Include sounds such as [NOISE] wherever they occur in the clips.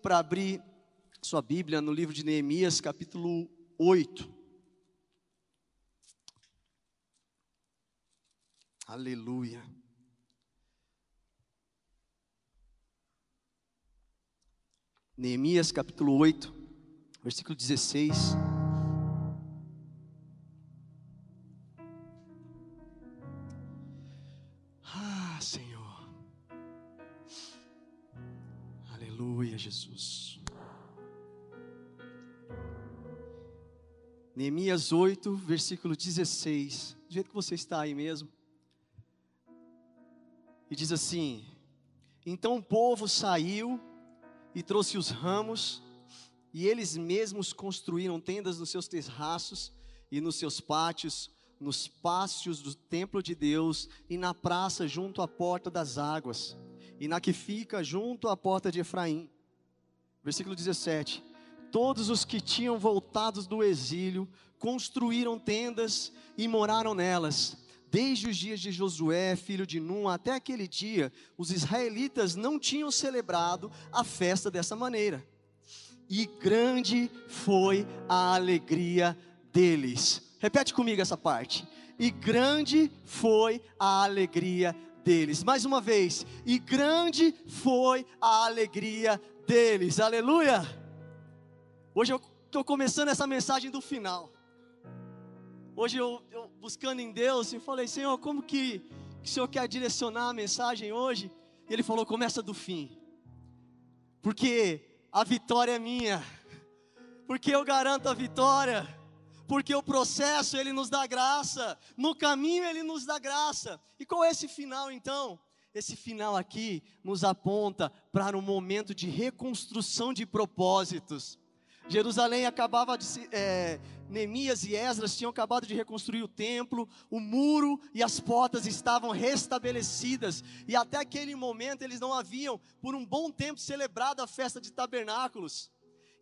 para abrir sua Bíblia no livro de Neemias, capítulo 8. Aleluia. Neemias, capítulo 8, versículo 16. Aleluia, Jesus. Neemias 8, versículo 16. Do jeito que você está aí mesmo. E diz assim: Então o povo saiu e trouxe os ramos, e eles mesmos construíram tendas nos seus terraços e nos seus pátios, nos pátios do templo de Deus e na praça junto à porta das águas, e na que fica junto à porta de Efraim. Versículo 17: Todos os que tinham voltados do exílio construíram tendas e moraram nelas. Desde os dias de Josué, filho de Num, até aquele dia, os israelitas não tinham celebrado a festa dessa maneira. E grande foi a alegria deles. Repete comigo essa parte. E grande foi a alegria deles. Mais uma vez. E grande foi a alegria deles. Aleluia. Hoje eu estou começando essa mensagem do final. Hoje eu, eu, buscando em Deus, eu falei, Senhor, como que, que o Senhor quer direcionar a mensagem hoje? E Ele falou, começa do fim. Porque a vitória é minha. Porque eu garanto a vitória. Porque o processo Ele nos dá graça. No caminho Ele nos dá graça. E qual é esse final então? Esse final aqui nos aponta para um momento de reconstrução de propósitos. Jerusalém acabava de se, é, Neemias e Esdras tinham acabado de reconstruir o templo, o muro e as portas estavam restabelecidas, e até aquele momento eles não haviam, por um bom tempo, celebrado a festa de tabernáculos.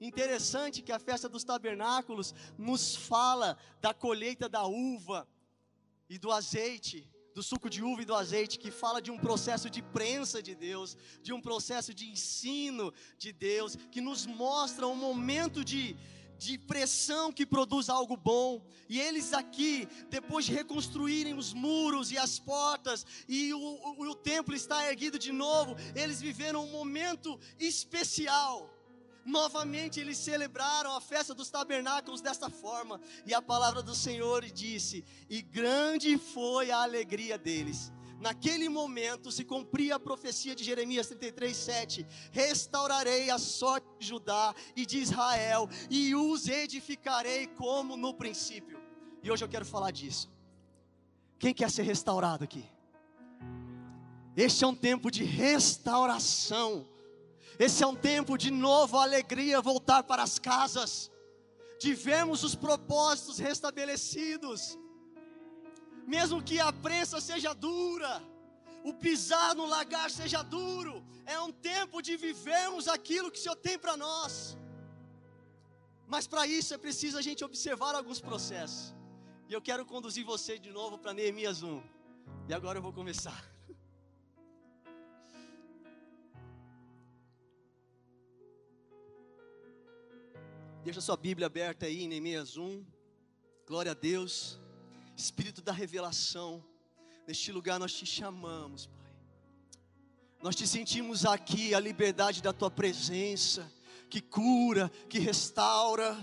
Interessante que a festa dos tabernáculos nos fala da colheita da uva e do azeite, do suco de uva e do azeite, que fala de um processo de prensa de Deus, de um processo de ensino de Deus, que nos mostra um momento de, de pressão que produz algo bom. E eles aqui, depois de reconstruírem os muros e as portas, e o, o, o templo está erguido de novo, eles viveram um momento especial. Novamente eles celebraram a festa dos tabernáculos desta forma, e a palavra do Senhor disse: E grande foi a alegria deles. Naquele momento se cumpria a profecia de Jeremias 33, 7: Restaurarei a sorte de Judá e de Israel, e os edificarei como no princípio. E hoje eu quero falar disso. Quem quer ser restaurado aqui? Este é um tempo de restauração. Esse é um tempo de nova alegria voltar para as casas, de vermos os propósitos restabelecidos, mesmo que a prensa seja dura, o pisar no lagar seja duro, é um tempo de vivermos aquilo que o Senhor tem para nós. Mas para isso é preciso a gente observar alguns processos. E eu quero conduzir você de novo para Neemias 1. E agora eu vou começar. Deixa sua Bíblia aberta aí em Neemias 1. Glória a Deus. Espírito da revelação. Neste lugar nós te chamamos, Pai. Nós te sentimos aqui a liberdade da tua presença, que cura, que restaura.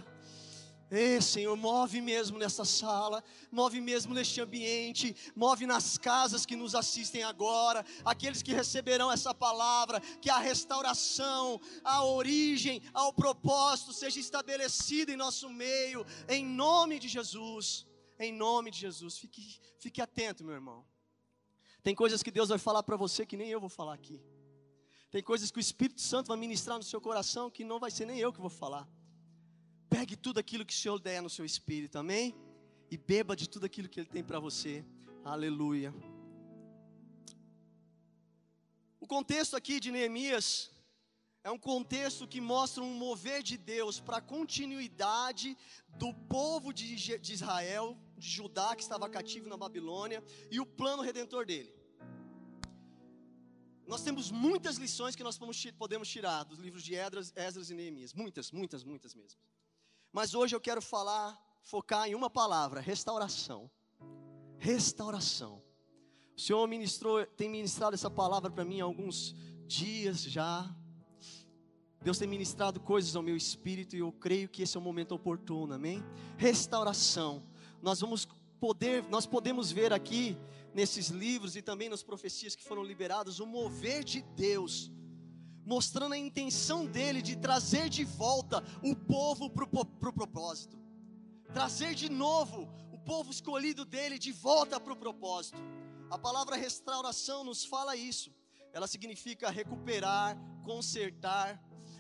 Ei, Senhor, move mesmo nessa sala, move mesmo neste ambiente, move nas casas que nos assistem agora, aqueles que receberão essa palavra, que a restauração, a origem, ao propósito seja estabelecida em nosso meio, em nome de Jesus, em nome de Jesus. Fique, fique atento, meu irmão. Tem coisas que Deus vai falar para você que nem eu vou falar aqui. Tem coisas que o Espírito Santo vai ministrar no seu coração que não vai ser nem eu que vou falar. Pegue tudo aquilo que o Senhor der no seu espírito, amém? E beba de tudo aquilo que Ele tem para você. Aleluia. O contexto aqui de Neemias é um contexto que mostra um mover de Deus para a continuidade do povo de, Israel, de Judá, que estava cativo na Babilônia, e o plano redentor dele. Nós temos muitas lições que nós podemos tirar dos livros de Esdras, Esdras e Neemias. Muitas, muitas, muitas mesmo. Mas hoje eu quero falar, focar em uma palavra: restauração. Restauração. O Senhor ministrou, tem ministrado essa palavra para mim há alguns dias já. Deus tem ministrado coisas ao meu espírito e eu creio que esse é o momento oportuno, amém? Restauração. Nós vamos poder, nós podemos ver aqui nesses livros e também nas profecias que foram liberadas o mover de Deus, mostrando a intenção dele de trazer de volta o povo para o propósito, trazer de novo o povo escolhido dele de volta para o propósito. A palavra restauração nos fala isso, ela significa recuperar, consertar,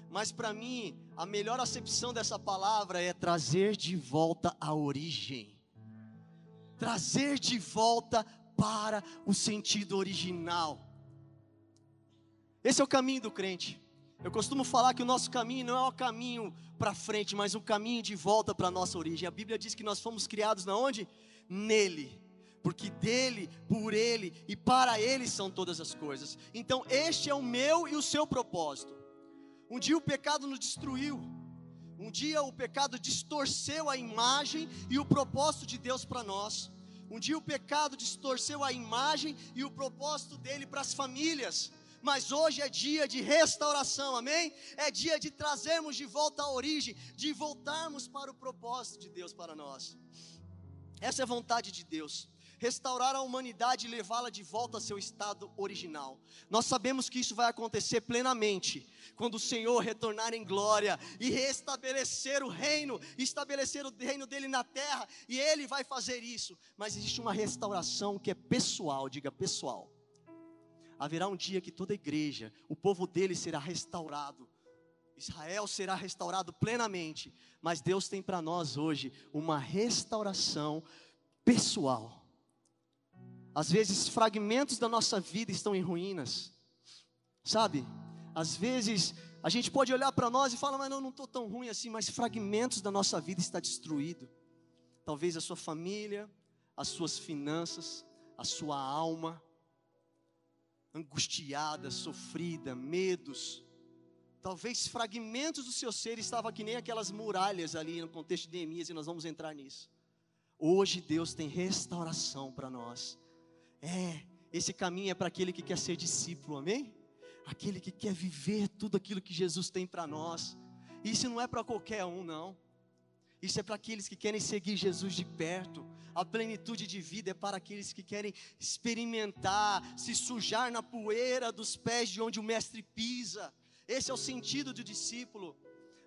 mas para mim, a melhor acepção dessa palavra é trazer de volta a origem. Trazer de volta para o sentido original. Esse é o caminho do crente. Eu costumo falar que o nosso caminho não é o caminho para frente, mas um caminho de volta para a nossa origem. A Bíblia diz que nós fomos criados na onde? Nele. Porque dele, por ele e para ele são todas as coisas. Então, este é o meu e o seu propósito. Um dia o pecado nos destruiu. Um dia o pecado distorceu a imagem e o propósito de Deus para nós. Um dia o pecado distorceu a imagem e o propósito dele para as famílias. Mas hoje é dia de restauração, amém? É dia de trazermos de volta a origem, de voltarmos para o propósito de Deus para nós. Essa é a vontade de Deus restaurar a humanidade e levá-la de volta ao seu estado original. Nós sabemos que isso vai acontecer plenamente quando o Senhor retornar em glória e restabelecer o reino, estabelecer o reino dele na terra, e ele vai fazer isso. Mas existe uma restauração que é pessoal, diga pessoal. Haverá um dia que toda a igreja, o povo dele será restaurado. Israel será restaurado plenamente, mas Deus tem para nós hoje uma restauração pessoal. Às vezes, fragmentos da nossa vida estão em ruínas, sabe? Às vezes, a gente pode olhar para nós e falar, mas não, não estou tão ruim assim, mas fragmentos da nossa vida está destruído. Talvez a sua família, as suas finanças, a sua alma, angustiada, sofrida, medos. Talvez fragmentos do seu ser estavam que nem aquelas muralhas ali no contexto de Neemias, e nós vamos entrar nisso. Hoje Deus tem restauração para nós. É, esse caminho é para aquele que quer ser discípulo, amém? Aquele que quer viver tudo aquilo que Jesus tem para nós. Isso não é para qualquer um, não. Isso é para aqueles que querem seguir Jesus de perto. A plenitude de vida é para aqueles que querem experimentar, se sujar na poeira dos pés de onde o Mestre pisa. Esse é o sentido do discípulo.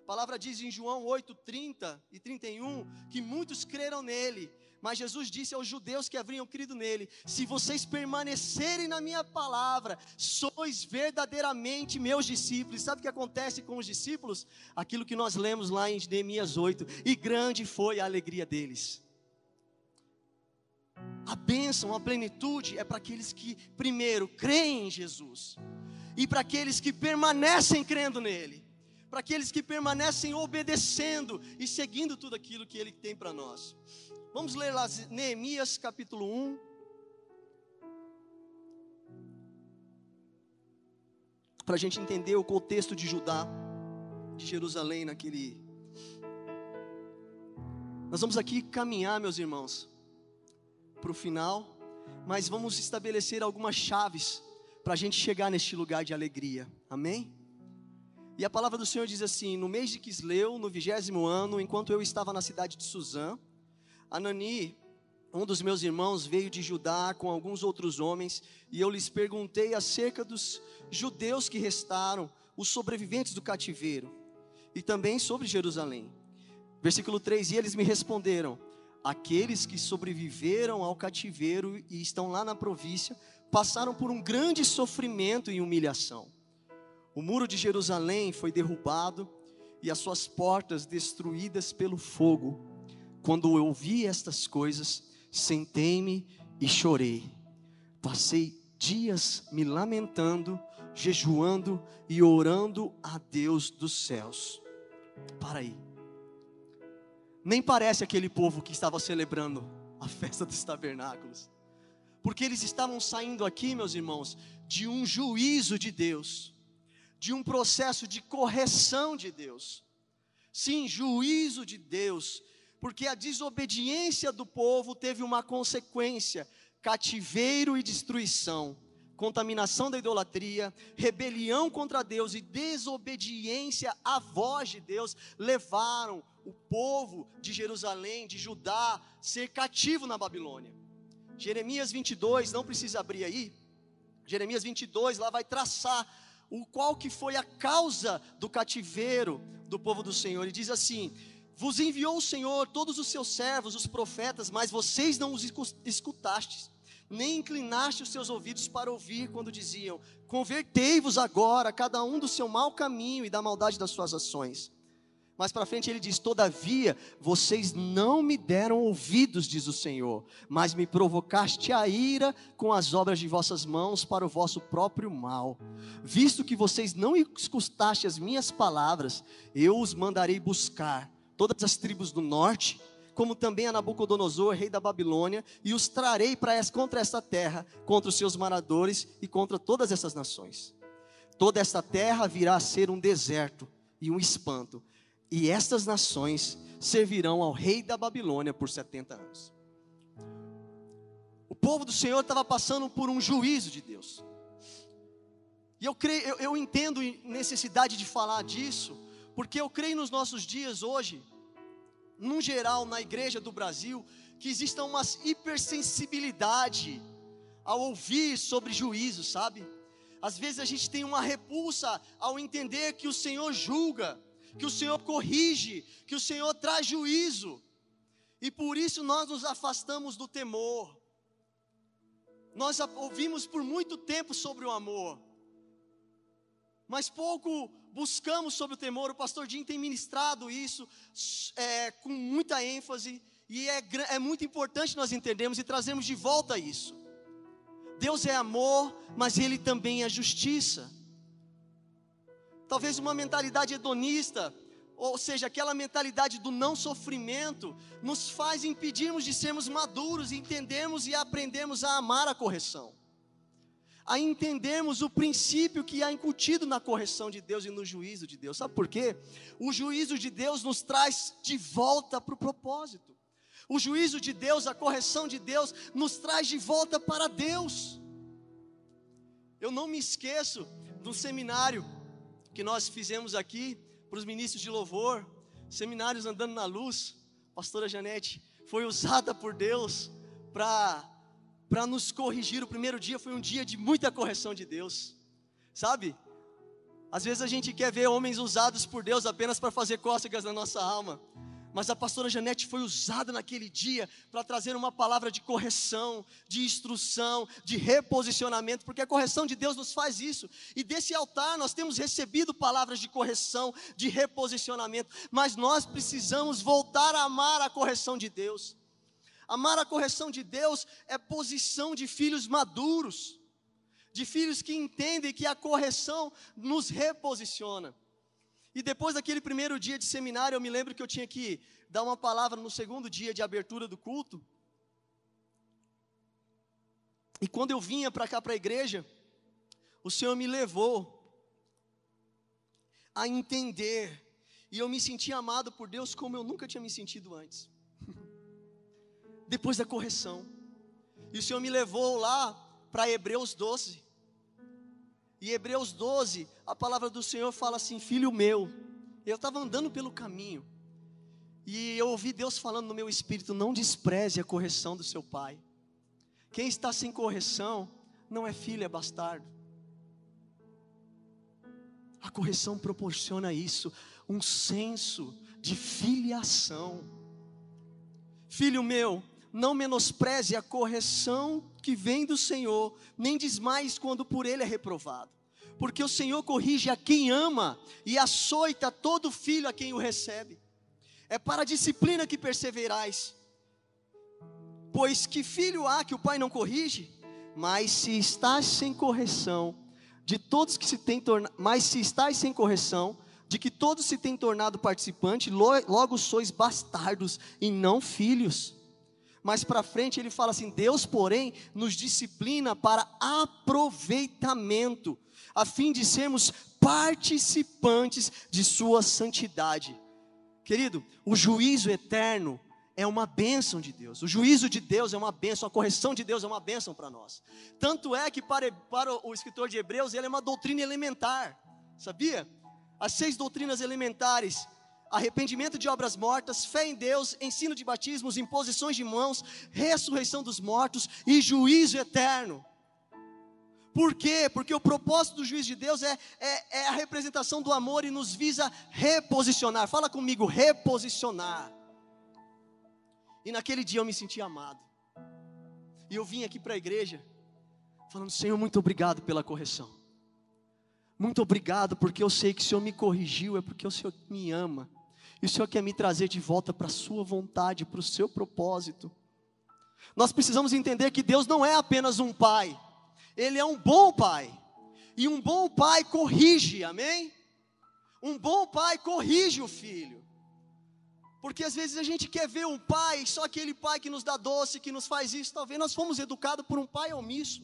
A palavra diz em João 8, 30 e 31 que muitos creram nele, mas Jesus disse aos judeus que haviam crido nele: Se vocês permanecerem na minha palavra, sois verdadeiramente meus discípulos. Sabe o que acontece com os discípulos? Aquilo que nós lemos lá em Neemias 8: E grande foi a alegria deles. A bênção, a plenitude é para aqueles que, primeiro, creem em Jesus, e para aqueles que permanecem crendo nele, para aqueles que permanecem obedecendo e seguindo tudo aquilo que ele tem para nós. Vamos ler lá Neemias capítulo 1. Para a gente entender o contexto de Judá, de Jerusalém naquele. Nós vamos aqui caminhar, meus irmãos, para o final, mas vamos estabelecer algumas chaves para a gente chegar neste lugar de alegria, amém? E a palavra do Senhor diz assim: No mês de Quisleu, no vigésimo ano, enquanto eu estava na cidade de Suzã, Anani, um dos meus irmãos, veio de Judá com alguns outros homens, e eu lhes perguntei acerca dos judeus que restaram, os sobreviventes do cativeiro, e também sobre Jerusalém. Versículo 3: E eles me responderam: Aqueles que sobreviveram ao cativeiro e estão lá na província, passaram por um grande sofrimento e humilhação. O muro de Jerusalém foi derrubado e as suas portas destruídas pelo fogo. Quando eu ouvi estas coisas, sentei-me e chorei. Passei dias me lamentando, jejuando e orando a Deus dos céus. Para aí. Nem parece aquele povo que estava celebrando a festa dos tabernáculos. Porque eles estavam saindo aqui, meus irmãos, de um juízo de Deus, de um processo de correção de Deus. Sim, juízo de Deus, porque a desobediência do povo teve uma consequência: cativeiro e destruição, contaminação da idolatria, rebelião contra Deus e desobediência à voz de Deus levaram o povo de Jerusalém, de Judá, ser cativo na Babilônia. Jeremias 22, não precisa abrir aí. Jeremias 22 lá vai traçar o qual que foi a causa do cativeiro do povo do Senhor. E diz assim: Vos enviou o Senhor todos os seus servos, os profetas, mas vocês não os escutastes, nem inclinaste os seus ouvidos para ouvir quando diziam: Convertei-vos agora, cada um do seu mau caminho e da maldade das suas ações. Mais para frente ele diz: Todavia, vocês não me deram ouvidos, diz o Senhor, mas me provocaste a ira com as obras de vossas mãos para o vosso próprio mal. Visto que vocês não escutaste as minhas palavras, eu os mandarei buscar todas as tribos do norte, como também a Nabucodonosor, rei da Babilônia, e os trarei para contra esta terra, contra os seus moradores e contra todas essas nações. Toda esta terra virá a ser um deserto e um espanto e estas nações servirão ao rei da Babilônia por 70 anos. O povo do Senhor estava passando por um juízo de Deus. E eu creio, eu, eu entendo necessidade de falar disso, porque eu creio nos nossos dias hoje, num geral, na igreja do Brasil, que exista uma hipersensibilidade ao ouvir sobre juízo, sabe? Às vezes a gente tem uma repulsa ao entender que o Senhor julga, que o Senhor corrige, que o Senhor traz juízo. E por isso nós nos afastamos do temor. Nós ouvimos por muito tempo sobre o amor, mas pouco buscamos sobre o temor. O pastor Jim tem ministrado isso é, com muita ênfase, e é, é muito importante nós entendermos e trazermos de volta isso. Deus é amor, mas Ele também é justiça talvez uma mentalidade hedonista, ou seja, aquela mentalidade do não sofrimento, nos faz impedirmos de sermos maduros, entendermos e aprendemos a amar a correção, a entendermos o princípio que há incutido na correção de Deus e no juízo de Deus. Sabe por quê? O juízo de Deus nos traz de volta para o propósito. O juízo de Deus, a correção de Deus, nos traz de volta para Deus. Eu não me esqueço do seminário que nós fizemos aqui para os ministros de louvor, seminários andando na luz, pastora Janete foi usada por Deus para para nos corrigir. O primeiro dia foi um dia de muita correção de Deus. Sabe? Às vezes a gente quer ver homens usados por Deus apenas para fazer cócegas na nossa alma. Mas a pastora Janete foi usada naquele dia para trazer uma palavra de correção, de instrução, de reposicionamento, porque a correção de Deus nos faz isso. E desse altar nós temos recebido palavras de correção, de reposicionamento, mas nós precisamos voltar a amar a correção de Deus. Amar a correção de Deus é posição de filhos maduros, de filhos que entendem que a correção nos reposiciona. E depois daquele primeiro dia de seminário, eu me lembro que eu tinha que dar uma palavra no segundo dia de abertura do culto. E quando eu vinha para cá para a igreja, o Senhor me levou a entender, e eu me senti amado por Deus como eu nunca tinha me sentido antes. Depois da correção. E o Senhor me levou lá para Hebreus 12. E Hebreus 12, a palavra do Senhor fala assim: Filho meu, eu estava andando pelo caminho, e eu ouvi Deus falando no meu espírito: Não despreze a correção do seu pai. Quem está sem correção não é filho, é bastardo. A correção proporciona isso, um senso de filiação. Filho meu, não menospreze a correção que vem do Senhor, nem desmais quando por ele é reprovado. porque o Senhor corrige a quem ama e açoita todo filho a quem o recebe. É para a disciplina que perseverais. Pois que filho há que o pai não corrige? Mas se estás sem correção, de todos que se têm tornado, mas se estás sem correção, de que todos se têm tornado participante, logo sois bastardos e não filhos. Mas para frente ele fala assim: Deus, porém, nos disciplina para aproveitamento, a fim de sermos participantes de Sua santidade. Querido, o juízo eterno é uma bênção de Deus, o juízo de Deus é uma bênção, a correção de Deus é uma bênção para nós. Tanto é que para, para o escritor de Hebreus, ele é uma doutrina elementar, sabia? As seis doutrinas elementares arrependimento de obras mortas, fé em Deus, ensino de batismos, imposições de mãos, ressurreição dos mortos e juízo eterno. Por quê? Porque o propósito do juízo de Deus é, é, é a representação do amor e nos visa reposicionar. Fala comigo, reposicionar. E naquele dia eu me senti amado. E eu vim aqui para a igreja, falando: Senhor, muito obrigado pela correção. Muito obrigado, porque eu sei que o Senhor me corrigiu, é porque o Senhor me ama. E o Senhor quer me trazer de volta para a sua vontade, para o seu propósito. Nós precisamos entender que Deus não é apenas um pai, Ele é um bom pai. E um bom pai corrige, amém? Um bom pai corrige o filho. Porque às vezes a gente quer ver um pai, só aquele pai que nos dá doce, que nos faz isso. Talvez nós fomos educados por um pai omisso.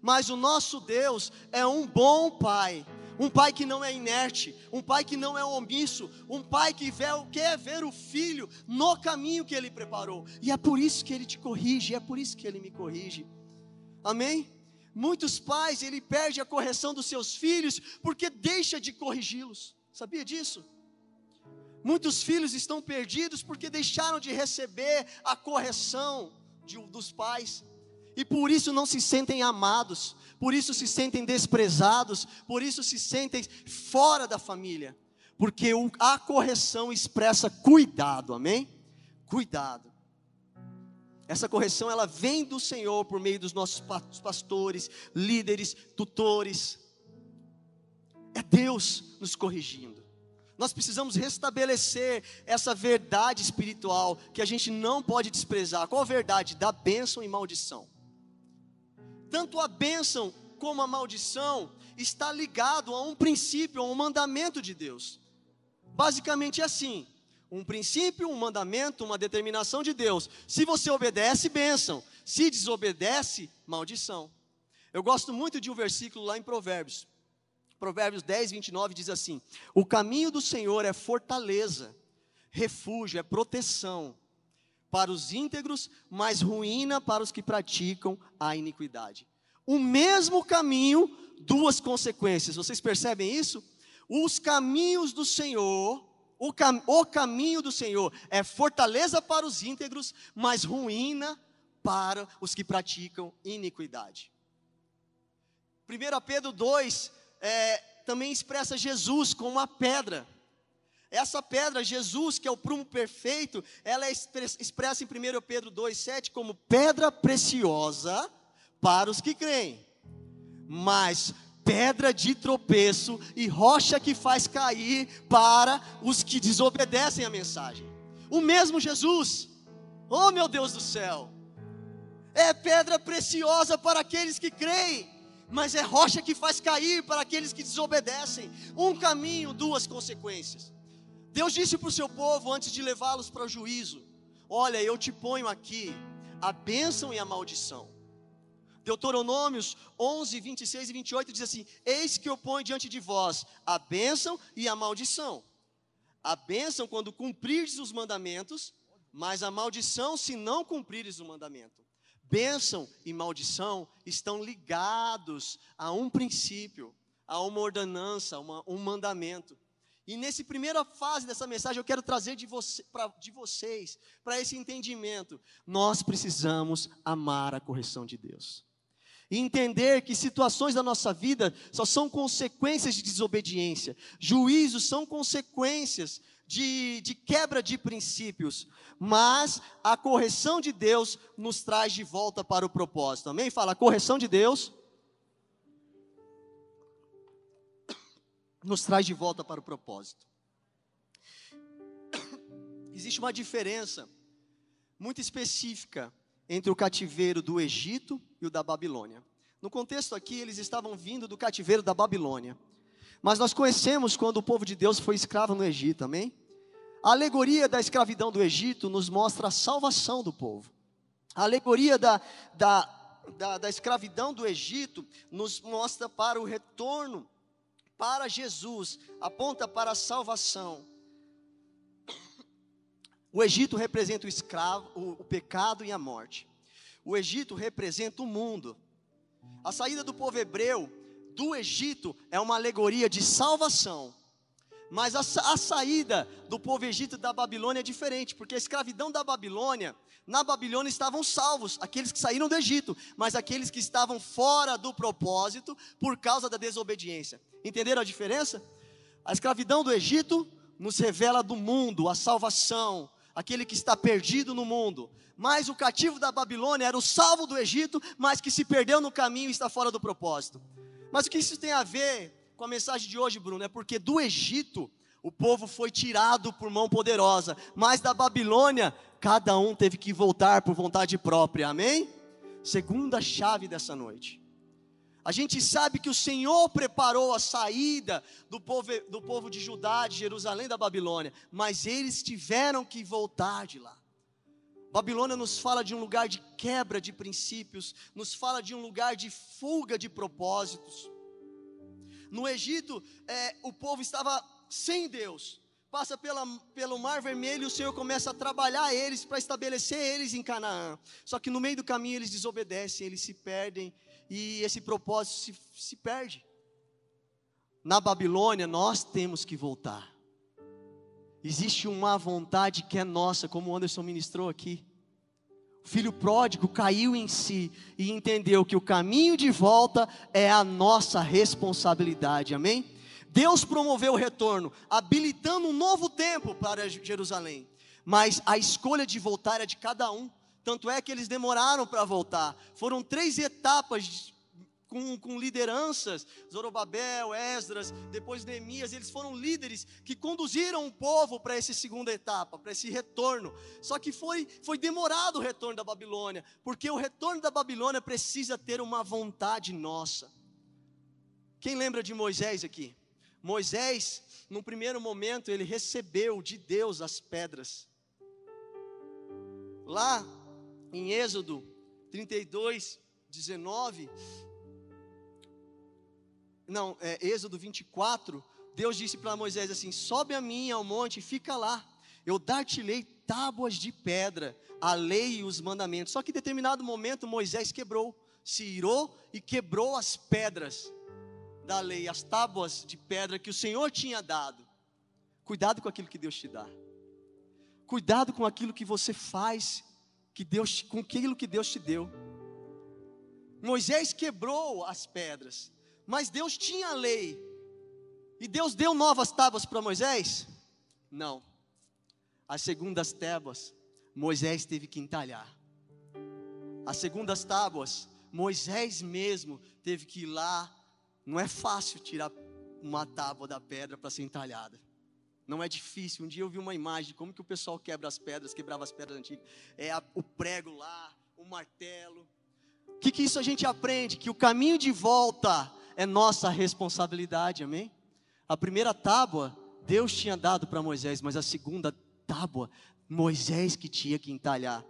Mas o nosso Deus é um bom pai um pai que não é inerte, um pai que não é omisso, um pai que quer ver o filho no caminho que ele preparou. E é por isso que ele te corrige, é por isso que ele me corrige. Amém? Muitos pais, ele perde a correção dos seus filhos porque deixa de corrigi-los. Sabia disso? Muitos filhos estão perdidos porque deixaram de receber a correção de, dos pais e por isso não se sentem amados, por isso se sentem desprezados, por isso se sentem fora da família, porque a correção expressa cuidado, amém? Cuidado. Essa correção ela vem do Senhor por meio dos nossos pastores, líderes, tutores. É Deus nos corrigindo. Nós precisamos restabelecer essa verdade espiritual que a gente não pode desprezar. Qual a verdade? Da bênção e maldição tanto a bênção como a maldição está ligado a um princípio, a um mandamento de Deus. Basicamente é assim: um princípio, um mandamento, uma determinação de Deus. Se você obedece, bênção. Se desobedece, maldição. Eu gosto muito de um versículo lá em Provérbios. Provérbios 10, 29 diz assim: O caminho do Senhor é fortaleza, refúgio, é proteção para os íntegros, mas ruína para os que praticam a iniquidade. O mesmo caminho, duas consequências. Vocês percebem isso? Os caminhos do Senhor, o, cam o caminho do Senhor é fortaleza para os íntegros, mas ruína para os que praticam iniquidade. 1 Pedro 2 é, também expressa Jesus como uma pedra. Essa pedra, Jesus, que é o prumo perfeito, ela é expressa em 1 Pedro 2,7 como pedra preciosa para os que creem, mas pedra de tropeço e rocha que faz cair para os que desobedecem a mensagem. O mesmo Jesus, oh meu Deus do céu, é pedra preciosa para aqueles que creem, mas é rocha que faz cair para aqueles que desobedecem. Um caminho, duas consequências. Deus disse para o seu povo antes de levá-los para o juízo: Olha, eu te ponho aqui a bênção e a maldição. Deuteronômios 11, 26 e 28 diz assim: Eis que eu ponho diante de vós a bênção e a maldição. A bênção quando cumprires os mandamentos, mas a maldição se não cumprires o mandamento. Bênção e maldição estão ligados a um princípio, a uma ordenança, a uma, um mandamento. E nessa primeira fase dessa mensagem, eu quero trazer de, você, pra, de vocês para esse entendimento. Nós precisamos amar a correção de Deus. E entender que situações da nossa vida só são consequências de desobediência, juízos são consequências de, de quebra de princípios, mas a correção de Deus nos traz de volta para o propósito. Amém? Fala, a correção de Deus nos traz de volta para o propósito. [COUGHS] Existe uma diferença muito específica entre o cativeiro do Egito e o da Babilônia. No contexto aqui, eles estavam vindo do cativeiro da Babilônia. Mas nós conhecemos quando o povo de Deus foi escravo no Egito, amém? A alegoria da escravidão do Egito nos mostra a salvação do povo. A alegoria da, da, da, da escravidão do Egito nos mostra para o retorno para Jesus, aponta para a salvação. O Egito representa o escravo, o, o pecado e a morte. O Egito representa o mundo. A saída do povo hebreu do Egito é uma alegoria de salvação. Mas a, a, saída do povo egito da Babilônia é diferente, porque a escravidão da Babilônia, na Babilônia estavam salvos, aqueles que saíram do Egito, mas aqueles que estavam fora do propósito por causa da desobediência. Entenderam a diferença? A escravidão do Egito nos revela do mundo, a salvação, aquele que está perdido no mundo. Mas o cativo da Babilônia era o salvo do Egito, mas que se perdeu no caminho e está fora do propósito. Mas o que isso tem a ver com a mensagem de hoje, Bruno? É porque do Egito o povo foi tirado por mão poderosa, mas da Babilônia cada um teve que voltar por vontade própria. Amém? Segunda chave dessa noite. A gente sabe que o Senhor preparou a saída do povo, do povo de Judá, de Jerusalém, da Babilônia, mas eles tiveram que voltar de lá. Babilônia nos fala de um lugar de quebra de princípios, nos fala de um lugar de fuga de propósitos. No Egito, é, o povo estava sem Deus, passa pela, pelo Mar Vermelho o Senhor começa a trabalhar eles para estabelecer eles em Canaã. Só que no meio do caminho eles desobedecem, eles se perdem e esse propósito se, se perde. Na Babilônia, nós temos que voltar. Existe uma vontade que é nossa, como o Anderson ministrou aqui. O filho pródigo caiu em si e entendeu que o caminho de volta é a nossa responsabilidade, amém? Deus promoveu o retorno, habilitando um novo tempo para Jerusalém, mas a escolha de voltar é de cada um. Tanto é que eles demoraram para voltar. Foram três etapas com, com, lideranças, Zorobabel, Esdras, depois Neemias, eles foram líderes que conduziram o povo para essa segunda etapa, para esse retorno. Só que foi, foi demorado o retorno da Babilônia, porque o retorno da Babilônia precisa ter uma vontade nossa. Quem lembra de Moisés aqui? Moisés, no primeiro momento, ele recebeu de Deus as pedras. Lá em Êxodo 32, 19. Não, é, Êxodo 24. Deus disse para Moisés assim: Sobe a mim ao monte e fica lá. Eu dar-te-lei tábuas de pedra, a lei e os mandamentos. Só que em determinado momento Moisés quebrou, se irou e quebrou as pedras da lei, as tábuas de pedra que o Senhor tinha dado. Cuidado com aquilo que Deus te dá. Cuidado com aquilo que você faz que Deus, com aquilo que Deus te deu. Moisés quebrou as pedras, mas Deus tinha a lei. E Deus deu novas tábuas para Moisés? Não. As segundas tábuas, Moisés teve que entalhar. As segundas tábuas, Moisés mesmo teve que ir lá. Não é fácil tirar uma tábua da pedra para ser entalhada. Não é difícil. Um dia eu vi uma imagem de como que o pessoal quebra as pedras, quebrava as pedras antigas. É a, o prego lá, o martelo. O que, que isso a gente aprende? Que o caminho de volta é nossa responsabilidade, amém? A primeira tábua, Deus tinha dado para Moisés, mas a segunda tábua, Moisés que tinha que entalhar.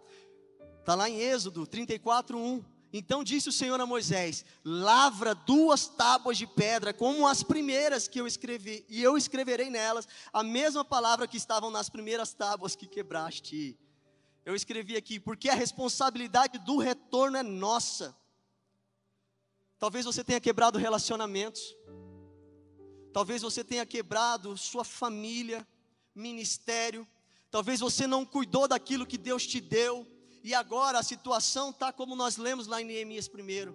Está lá em Êxodo 34, 1. Então disse o Senhor a Moisés: Lavra duas tábuas de pedra, como as primeiras que eu escrevi, e eu escreverei nelas a mesma palavra que estavam nas primeiras tábuas que quebraste. Eu escrevi aqui, porque a responsabilidade do retorno é nossa. Talvez você tenha quebrado relacionamentos, talvez você tenha quebrado sua família, ministério, talvez você não cuidou daquilo que Deus te deu e agora a situação está como nós lemos lá em Neemias primeiro: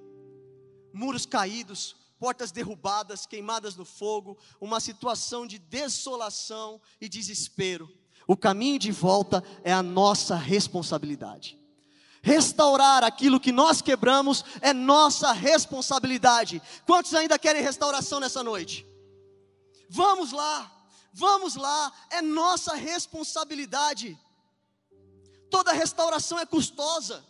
muros caídos, portas derrubadas, queimadas no fogo, uma situação de desolação e desespero. O caminho de volta é a nossa responsabilidade. Restaurar aquilo que nós quebramos é nossa responsabilidade. Quantos ainda querem restauração nessa noite? Vamos lá, vamos lá, é nossa responsabilidade. Toda restauração é custosa.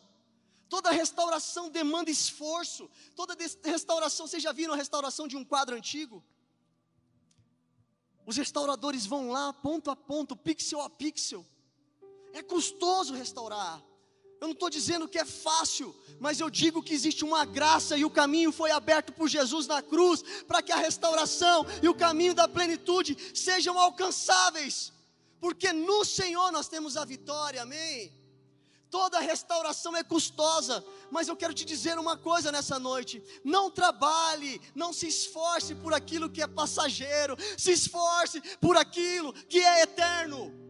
Toda restauração demanda esforço. Toda restauração, vocês já viram a restauração de um quadro antigo? Os restauradores vão lá, ponto a ponto, pixel a pixel. É custoso restaurar. Eu não estou dizendo que é fácil, mas eu digo que existe uma graça e o caminho foi aberto por Jesus na cruz para que a restauração e o caminho da plenitude sejam alcançáveis, porque no Senhor nós temos a vitória, amém? Toda restauração é custosa, mas eu quero te dizer uma coisa nessa noite: não trabalhe, não se esforce por aquilo que é passageiro, se esforce por aquilo que é eterno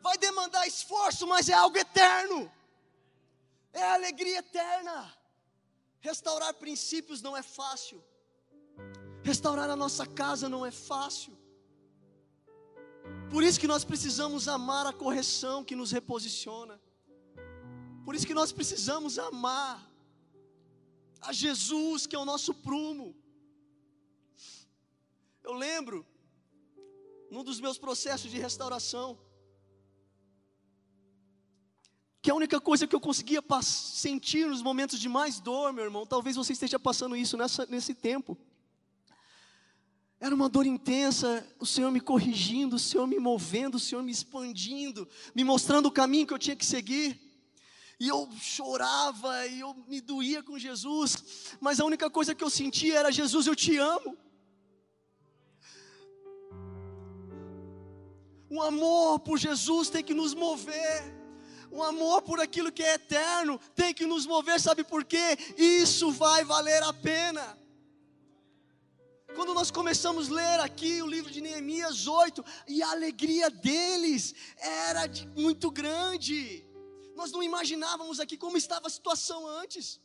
vai demandar esforço, mas é algo eterno, é alegria eterna. Restaurar princípios não é fácil, restaurar a nossa casa não é fácil. Por isso que nós precisamos amar a correção que nos reposiciona. Por isso que nós precisamos amar a Jesus, que é o nosso prumo. Eu lembro, num dos meus processos de restauração, que a única coisa que eu conseguia sentir nos momentos de mais dor, meu irmão, talvez você esteja passando isso nessa, nesse tempo. Era uma dor intensa, o Senhor me corrigindo, o Senhor me movendo, o Senhor me expandindo, me mostrando o caminho que eu tinha que seguir. E eu chorava, e eu me doía com Jesus, mas a única coisa que eu sentia era: Jesus, eu te amo. O amor por Jesus tem que nos mover. O amor por aquilo que é eterno tem que nos mover, sabe por quê? Isso vai valer a pena. Quando nós começamos a ler aqui o livro de Neemias 8, e a alegria deles era de, muito grande, nós não imaginávamos aqui como estava a situação antes.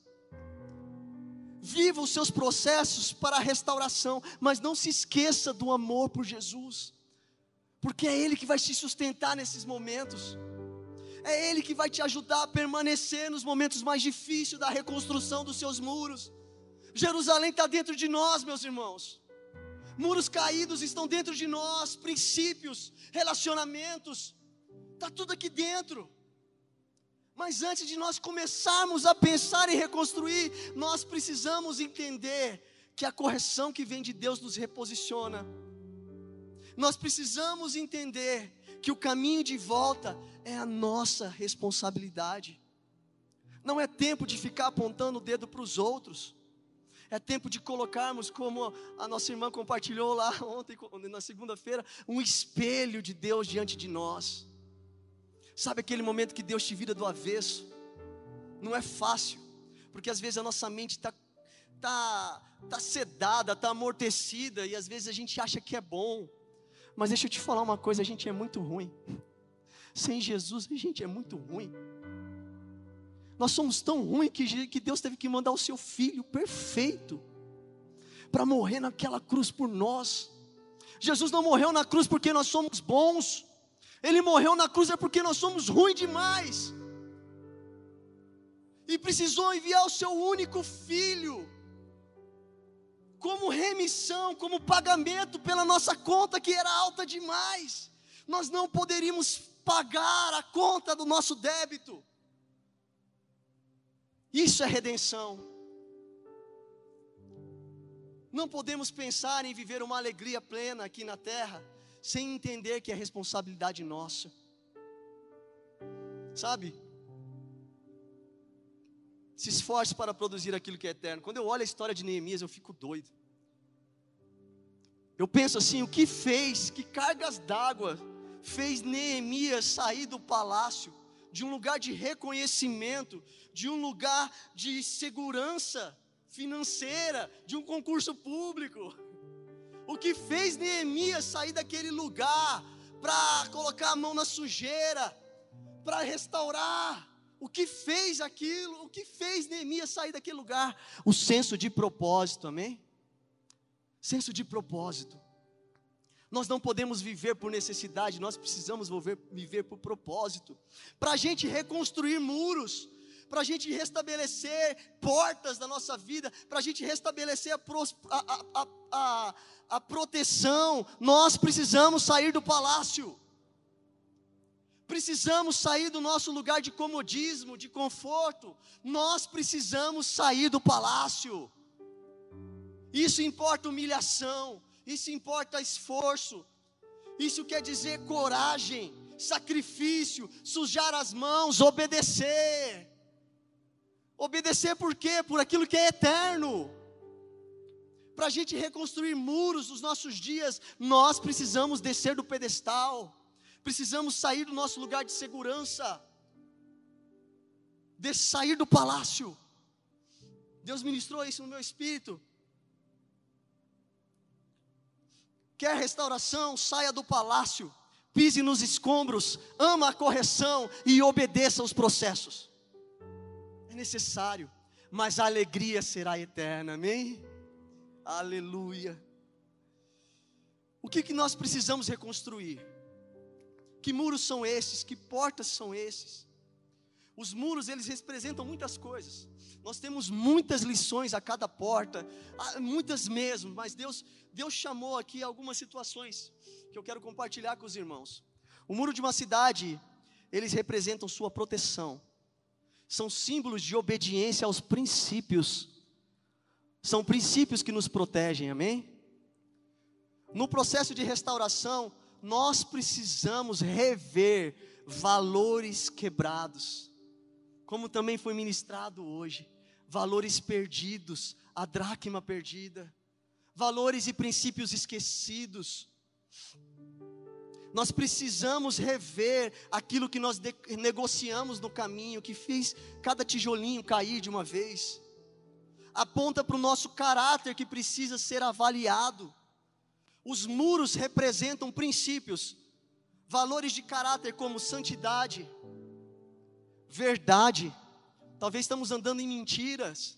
Viva os seus processos para a restauração, mas não se esqueça do amor por Jesus, porque é Ele que vai te sustentar nesses momentos. É Ele que vai te ajudar a permanecer nos momentos mais difíceis da reconstrução dos seus muros. Jerusalém está dentro de nós, meus irmãos. Muros caídos estão dentro de nós, princípios, relacionamentos, está tudo aqui dentro. Mas antes de nós começarmos a pensar em reconstruir, nós precisamos entender que a correção que vem de Deus nos reposiciona. Nós precisamos entender que o caminho de volta é a nossa responsabilidade. Não é tempo de ficar apontando o dedo para os outros. É tempo de colocarmos, como a nossa irmã compartilhou lá [LAUGHS] ontem, na segunda-feira, um espelho de Deus diante de nós. Sabe aquele momento que Deus te vira do avesso? Não é fácil, porque às vezes a nossa mente está tá, tá sedada, está amortecida, e às vezes a gente acha que é bom. Mas deixa eu te falar uma coisa: a gente é muito ruim. Sem Jesus, a gente é muito ruim. Nós somos tão que, que Deus teve que mandar o seu filho perfeito para morrer naquela cruz por nós. Jesus não morreu na cruz porque nós somos bons, ele morreu na cruz é porque nós somos ruins demais. E precisou enviar o seu único filho como remissão, como pagamento pela nossa conta que era alta demais. Nós não poderíamos pagar a conta do nosso débito. Isso é redenção. Não podemos pensar em viver uma alegria plena aqui na terra sem entender que é responsabilidade nossa. Sabe? Se esforce para produzir aquilo que é eterno. Quando eu olho a história de Neemias, eu fico doido. Eu penso assim: o que fez, que cargas d'água fez Neemias sair do palácio, de um lugar de reconhecimento, de um lugar de segurança financeira, de um concurso público? O que fez Neemias sair daquele lugar para colocar a mão na sujeira, para restaurar? O que fez aquilo? O que fez Neemias sair daquele lugar? O senso de propósito, amém? Senso de propósito. Nós não podemos viver por necessidade, nós precisamos viver, viver por propósito. Para a gente reconstruir muros, para a gente restabelecer portas da nossa vida, para a gente restabelecer a, a, a, a, proteção, nós precisamos sair do palácio, precisamos sair do nosso lugar de comodismo, de conforto, nós precisamos sair do palácio. Isso importa humilhação, isso importa esforço, isso quer dizer coragem, sacrifício, sujar as mãos, obedecer. Obedecer por quê? Por aquilo que é eterno. Para a gente reconstruir muros nos nossos dias, nós precisamos descer do pedestal, precisamos sair do nosso lugar de segurança, de sair do palácio. Deus ministrou isso no meu espírito. Quer restauração? Saia do palácio, pise nos escombros, ama a correção e obedeça aos processos. É necessário, mas a alegria será eterna, amém? Aleluia. O que, que nós precisamos reconstruir? Que muros são esses? Que portas são esses? Os muros, eles representam muitas coisas. Nós temos muitas lições a cada porta, muitas mesmo, mas Deus, Deus chamou aqui algumas situações que eu quero compartilhar com os irmãos. O muro de uma cidade, eles representam sua proteção. São símbolos de obediência aos princípios. São princípios que nos protegem, amém? No processo de restauração, nós precisamos rever valores quebrados, como também foi ministrado hoje valores perdidos, a dracma perdida, valores e princípios esquecidos. Nós precisamos rever aquilo que nós negociamos no caminho, que fez cada tijolinho cair de uma vez. Aponta para o nosso caráter que precisa ser avaliado. Os muros representam princípios, valores de caráter como santidade, verdade, Talvez estamos andando em mentiras.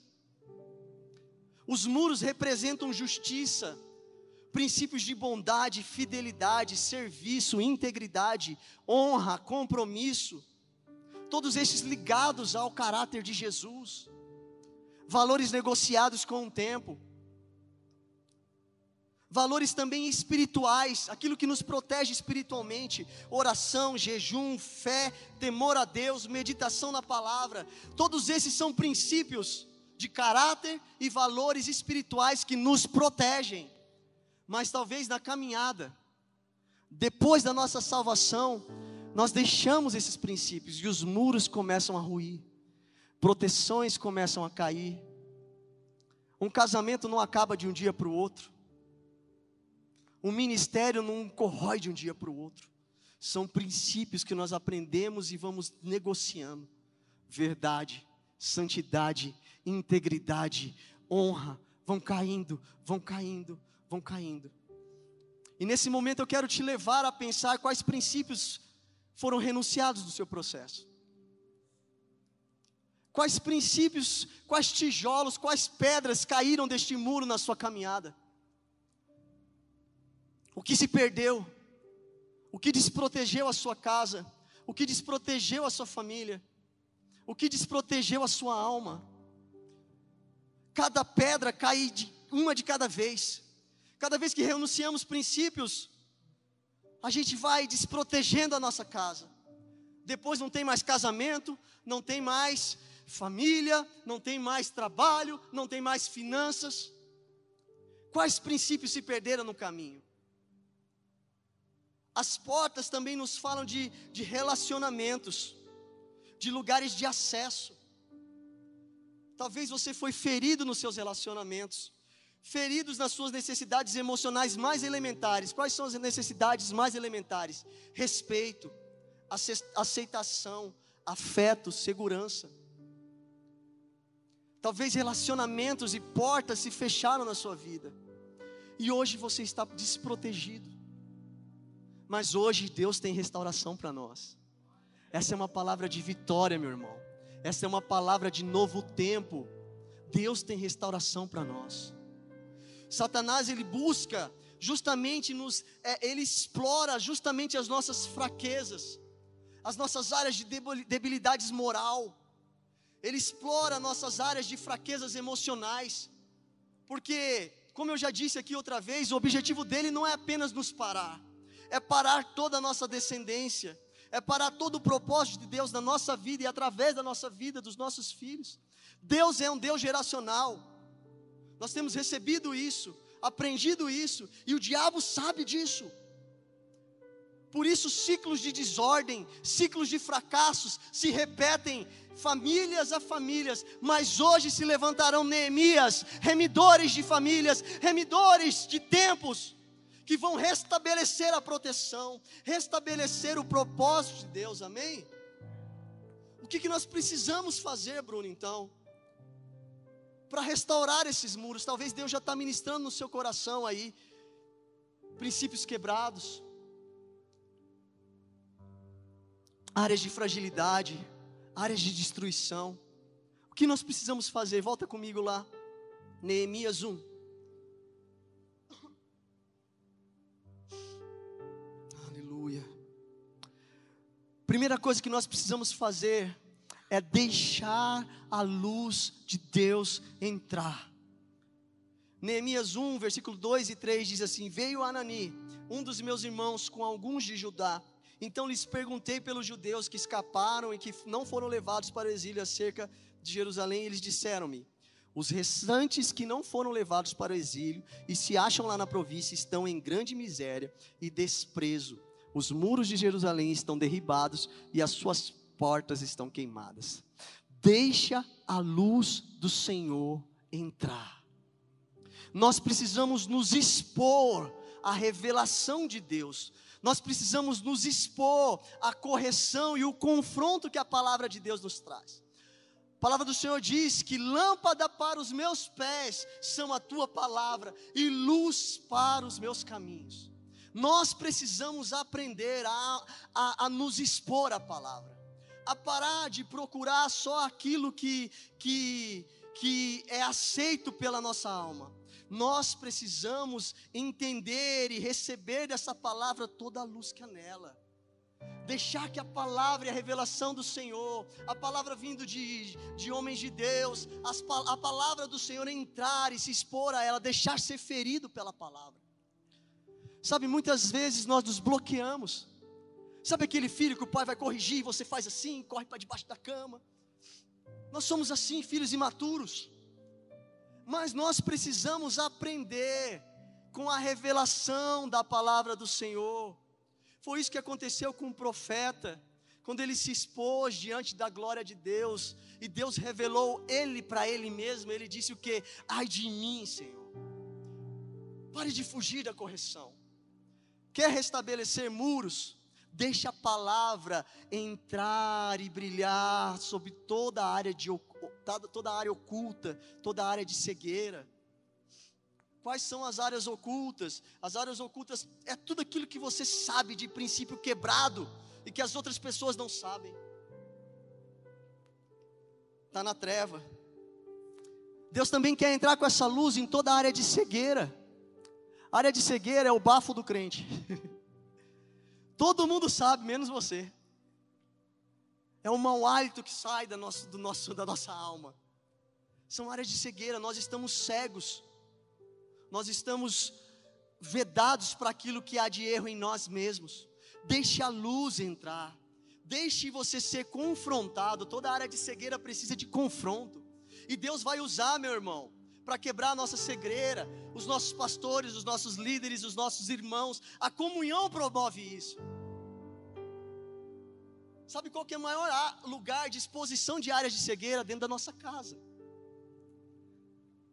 Os muros representam justiça, princípios de bondade, fidelidade, serviço, integridade, honra, compromisso. Todos esses ligados ao caráter de Jesus. Valores negociados com o tempo valores também espirituais, aquilo que nos protege espiritualmente, oração, jejum, fé, temor a Deus, meditação na palavra, todos esses são princípios de caráter e valores espirituais que nos protegem. Mas talvez na caminhada, depois da nossa salvação, nós deixamos esses princípios e os muros começam a ruir, proteções começam a cair. Um casamento não acaba de um dia para o outro. O ministério não corrói de um dia para o outro. São princípios que nós aprendemos e vamos negociando. Verdade, santidade, integridade, honra, vão caindo, vão caindo, vão caindo. E nesse momento eu quero te levar a pensar quais princípios foram renunciados do seu processo. Quais princípios, quais tijolos, quais pedras caíram deste muro na sua caminhada? O que se perdeu, o que desprotegeu a sua casa, o que desprotegeu a sua família, o que desprotegeu a sua alma. Cada pedra cai de uma de cada vez. Cada vez que renunciamos princípios, a gente vai desprotegendo a nossa casa. Depois não tem mais casamento, não tem mais família, não tem mais trabalho, não tem mais finanças. Quais princípios se perderam no caminho? As portas também nos falam de, de relacionamentos, de lugares de acesso. Talvez você foi ferido nos seus relacionamentos, feridos nas suas necessidades emocionais mais elementares. Quais são as necessidades mais elementares? Respeito, aceitação, afeto, segurança. Talvez relacionamentos e portas se fecharam na sua vida. E hoje você está desprotegido. Mas hoje Deus tem restauração para nós. Essa é uma palavra de vitória, meu irmão. Essa é uma palavra de novo tempo. Deus tem restauração para nós. Satanás ele busca justamente nos, é, ele explora justamente as nossas fraquezas, as nossas áreas de debilidades moral. Ele explora nossas áreas de fraquezas emocionais. Porque, como eu já disse aqui outra vez, o objetivo dele não é apenas nos parar, é parar toda a nossa descendência, é parar todo o propósito de Deus na nossa vida e através da nossa vida, dos nossos filhos. Deus é um Deus geracional. Nós temos recebido isso, aprendido isso, e o diabo sabe disso. Por isso, ciclos de desordem, ciclos de fracassos se repetem, famílias a famílias, mas hoje se levantarão Neemias, remidores de famílias, remidores de tempos, que vão restabelecer a proteção, restabelecer o propósito de Deus, amém? O que, que nós precisamos fazer, Bruno, então? Para restaurar esses muros, talvez Deus já está ministrando no seu coração aí, princípios quebrados, áreas de fragilidade, áreas de destruição. O que nós precisamos fazer? Volta comigo lá, Neemias 1. Primeira coisa que nós precisamos fazer é deixar a luz de Deus entrar. Neemias 1, versículo 2 e 3 diz assim: Veio Anani, um dos meus irmãos, com alguns de Judá, então lhes perguntei pelos judeus que escaparam e que não foram levados para o exílio acerca de Jerusalém, eles disseram-me: os restantes que não foram levados para o exílio e se acham lá na província estão em grande miséria e desprezo. Os muros de Jerusalém estão derribados e as suas portas estão queimadas. Deixa a luz do Senhor entrar. Nós precisamos nos expor à revelação de Deus nós precisamos nos expor à correção e o confronto que a palavra de Deus nos traz. A palavra do Senhor diz que lâmpada para os meus pés são a tua palavra e luz para os meus caminhos. Nós precisamos aprender a, a, a nos expor à palavra, a parar de procurar só aquilo que, que, que é aceito pela nossa alma, nós precisamos entender e receber dessa palavra toda a luz que há nela. Deixar que a palavra e a revelação do Senhor, a palavra vindo de, de homens de Deus, as, a palavra do Senhor entrar e se expor a ela, deixar ser ferido pela palavra. Sabe, muitas vezes nós nos bloqueamos. Sabe aquele filho que o pai vai corrigir e você faz assim, corre para debaixo da cama? Nós somos assim, filhos imaturos. Mas nós precisamos aprender com a revelação da palavra do Senhor. Foi isso que aconteceu com o profeta, quando ele se expôs diante da glória de Deus, e Deus revelou ele para ele mesmo, ele disse o que? Ai de mim, Senhor. Pare de fugir da correção. Quer restabelecer muros? Deixa a palavra entrar e brilhar sobre toda a área de toda a área oculta, toda a área de cegueira. Quais são as áreas ocultas? As áreas ocultas é tudo aquilo que você sabe de princípio quebrado e que as outras pessoas não sabem. Está na treva. Deus também quer entrar com essa luz em toda a área de cegueira. Área de cegueira é o bafo do crente. [LAUGHS] Todo mundo sabe, menos você. É o mau hálito que sai da, nosso, do nosso, da nossa alma. São áreas de cegueira, nós estamos cegos. Nós estamos vedados para aquilo que há de erro em nós mesmos. Deixe a luz entrar. Deixe você ser confrontado. Toda área de cegueira precisa de confronto. E Deus vai usar, meu irmão, para quebrar a nossa cegueira. Os nossos pastores, os nossos líderes, os nossos irmãos. A comunhão promove isso. Sabe qual que é o maior lugar de exposição de áreas de cegueira dentro da nossa casa?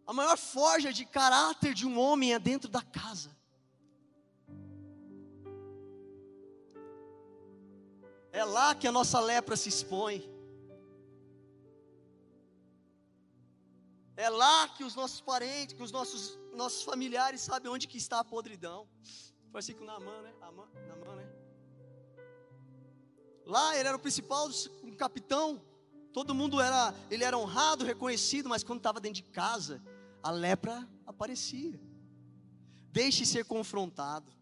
A maior forja de caráter de um homem é dentro da casa. É lá que a nossa lepra se expõe. É lá que os nossos parentes, que os nossos, nossos familiares sabem onde que está a podridão. Assim com Namã, né? Namã, né? Lá ele era o principal, um capitão. Todo mundo era, ele era honrado, reconhecido, mas quando estava dentro de casa, a lepra aparecia. Deixe ser confrontado.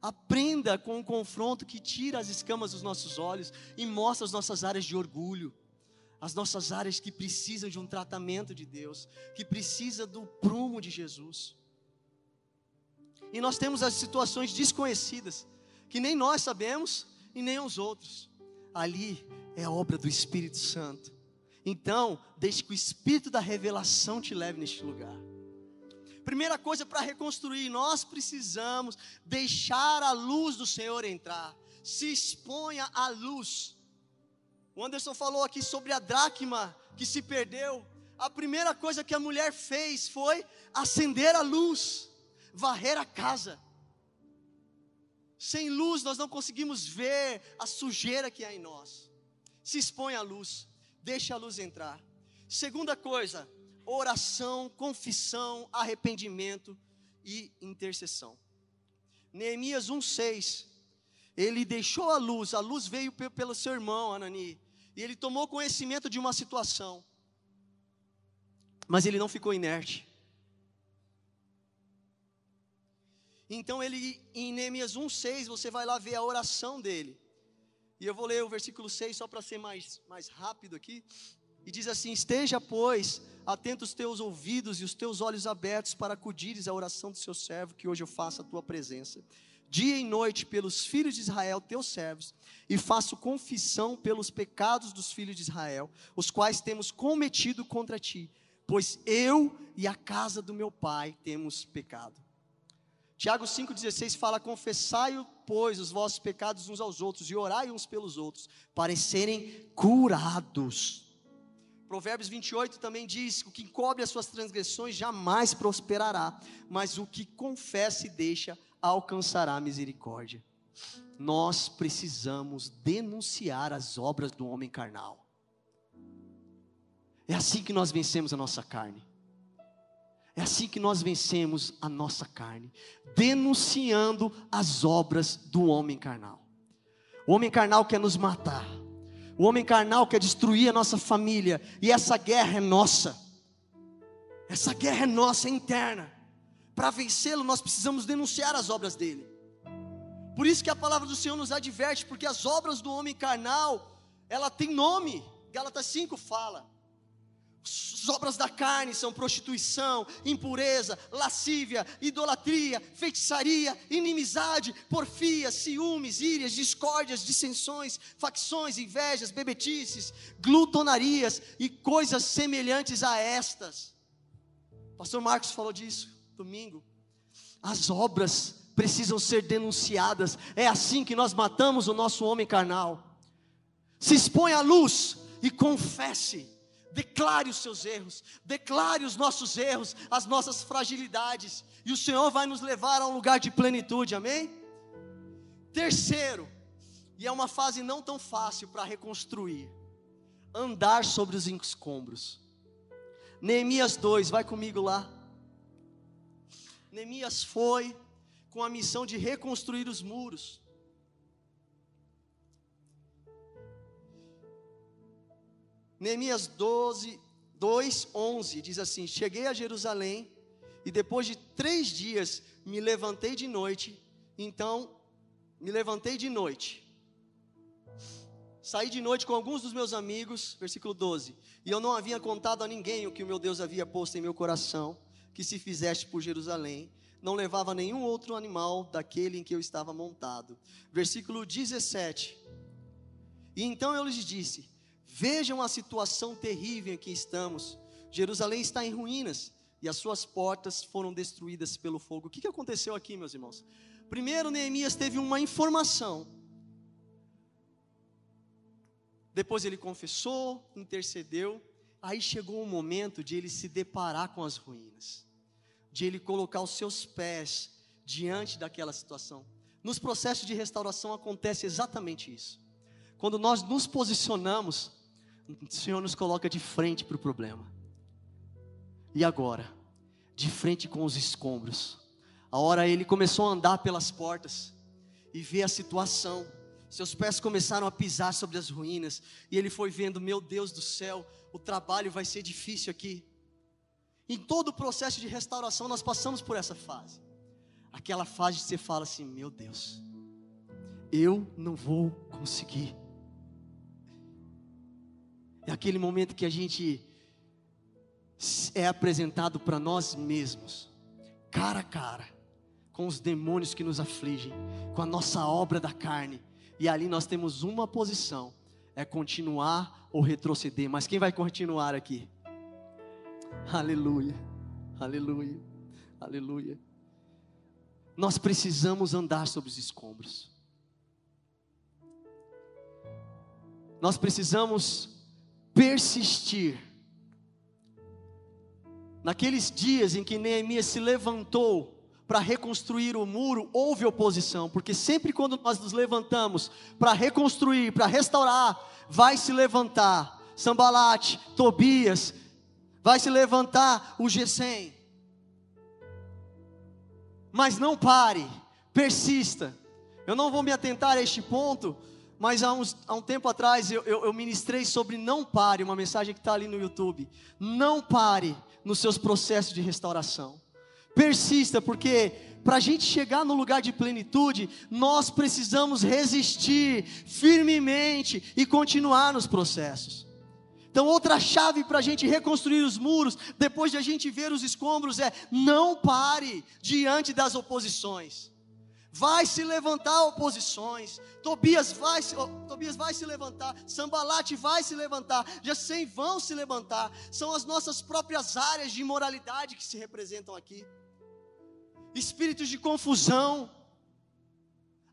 Aprenda com o confronto que tira as escamas dos nossos olhos e mostra as nossas áreas de orgulho, as nossas áreas que precisam de um tratamento de Deus, que precisa do prumo de Jesus. E nós temos as situações desconhecidas, que nem nós sabemos e nem os outros. Ali é obra do Espírito Santo. Então, deixe que o Espírito da revelação te leve neste lugar. Primeira coisa para reconstruir, nós precisamos deixar a luz do Senhor entrar. Se exponha à luz. O Anderson falou aqui sobre a dracma que se perdeu. A primeira coisa que a mulher fez foi acender a luz, varrer a casa. Sem luz nós não conseguimos ver a sujeira que há em nós. Se expõe à luz, deixa a luz entrar. Segunda coisa, oração, confissão, arrependimento e intercessão. Neemias 1:6 ele deixou a luz, a luz veio pelo seu irmão Anani, e ele tomou conhecimento de uma situação, mas ele não ficou inerte. Então ele, em Neemias 1,6, você vai lá ver a oração dele. E eu vou ler o versículo 6 só para ser mais, mais rápido aqui. E diz assim: Esteja, pois, atento os teus ouvidos e os teus olhos abertos para acudires à oração do seu servo, que hoje eu faço a tua presença dia e noite pelos filhos de Israel, teus servos, e faço confissão pelos pecados dos filhos de Israel, os quais temos cometido contra ti, pois eu e a casa do meu pai temos pecado. Tiago 5,16 fala: Confessai, pois, os vossos pecados uns aos outros, e orai uns pelos outros, para serem curados. Provérbios 28 também diz: O que encobre as suas transgressões jamais prosperará, mas o que confessa e deixa alcançará misericórdia. Nós precisamos denunciar as obras do homem carnal. É assim que nós vencemos a nossa carne. É assim que nós vencemos a nossa carne, denunciando as obras do homem carnal. O homem carnal quer nos matar. O homem carnal quer destruir a nossa família, e essa guerra é nossa. Essa guerra é nossa, é interna. Para vencê-lo, nós precisamos denunciar as obras dele. Por isso que a palavra do Senhor nos adverte, porque as obras do homem carnal, ela tem nome. Gálatas 5 fala. As obras da carne são prostituição, impureza, lascívia, idolatria, feitiçaria, inimizade, porfia, ciúmes, írias, discórdias, dissensões, facções, invejas, bebetices, glutonarias e coisas semelhantes a estas. Pastor Marcos falou disso domingo. As obras precisam ser denunciadas. É assim que nós matamos o nosso homem carnal. Se expõe à luz e confesse. Declare os seus erros, declare os nossos erros, as nossas fragilidades, e o Senhor vai nos levar a um lugar de plenitude, amém? Terceiro, e é uma fase não tão fácil para reconstruir, andar sobre os escombros. Neemias 2, vai comigo lá. Neemias foi com a missão de reconstruir os muros. Neemias 12, 2, 11 diz assim: Cheguei a Jerusalém e depois de três dias me levantei de noite. Então, me levantei de noite. Saí de noite com alguns dos meus amigos, versículo 12. E eu não havia contado a ninguém o que o meu Deus havia posto em meu coração que se fizeste por Jerusalém, não levava nenhum outro animal daquele em que eu estava montado. Versículo 17. E então eu lhes disse: Vejam a situação terrível em que estamos. Jerusalém está em ruínas e as suas portas foram destruídas pelo fogo. O que aconteceu aqui, meus irmãos? Primeiro, Neemias teve uma informação. Depois ele confessou, intercedeu, Aí chegou o momento de ele se deparar com as ruínas, de ele colocar os seus pés diante daquela situação. Nos processos de restauração acontece exatamente isso. Quando nós nos posicionamos, o Senhor nos coloca de frente para o problema. E agora, de frente com os escombros. A hora ele começou a andar pelas portas e ver a situação. Seus pés começaram a pisar sobre as ruínas e ele foi vendo, meu Deus do céu, o trabalho vai ser difícil aqui. Em todo o processo de restauração, nós passamos por essa fase. Aquela fase que você fala assim: meu Deus, eu não vou conseguir. É aquele momento que a gente é apresentado para nós mesmos, cara a cara, com os demônios que nos afligem, com a nossa obra da carne, e ali nós temos uma posição: é continuar ou retroceder. Mas quem vai continuar aqui? Aleluia, aleluia, aleluia. Nós precisamos andar sobre os escombros. Nós precisamos persistir. Naqueles dias em que Neemias se levantou para reconstruir o muro, houve oposição, porque sempre quando nós nos levantamos para reconstruir, para restaurar, vai se levantar Sambalate, Tobias, vai se levantar o Gesem. Mas não pare, persista. Eu não vou me atentar a este ponto, mas há, uns, há um tempo atrás eu, eu, eu ministrei sobre não pare, uma mensagem que está ali no YouTube. Não pare nos seus processos de restauração. Persista, porque para a gente chegar no lugar de plenitude, nós precisamos resistir firmemente e continuar nos processos. Então, outra chave para a gente reconstruir os muros, depois de a gente ver os escombros, é não pare diante das oposições. Vai se levantar oposições. Tobias vai, oh, Tobias vai se levantar. Sambalate vai se levantar. Jacem vão se levantar. São as nossas próprias áreas de imoralidade que se representam aqui. Espíritos de confusão,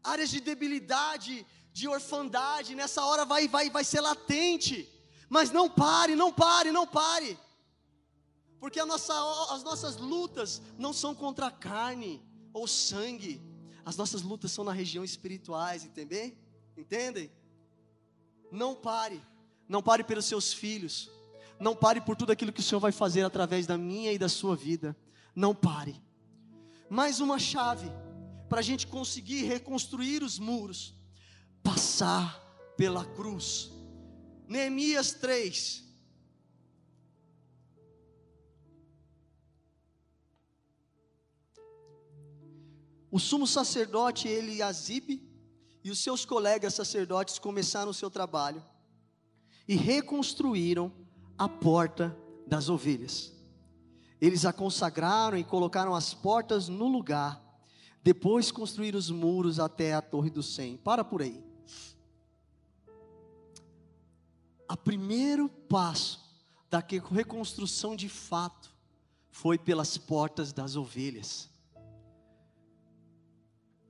áreas de debilidade, de orfandade. Nessa hora vai, vai, vai ser latente. Mas não pare, não pare, não pare. Porque nossa, as nossas lutas não são contra carne ou sangue. As nossas lutas são na região espirituais, entendem? Entendem? Não pare. Não pare pelos seus filhos. Não pare por tudo aquilo que o Senhor vai fazer através da minha e da sua vida. Não pare. Mais uma chave para a gente conseguir reconstruir os muros. Passar pela cruz. Neemias 3. O sumo sacerdote Eliasibe e os seus colegas sacerdotes começaram o seu trabalho e reconstruíram a porta das ovelhas. Eles a consagraram e colocaram as portas no lugar. Depois construíram os muros até a Torre do Cem. Para por aí. o primeiro passo da reconstrução de fato foi pelas portas das ovelhas.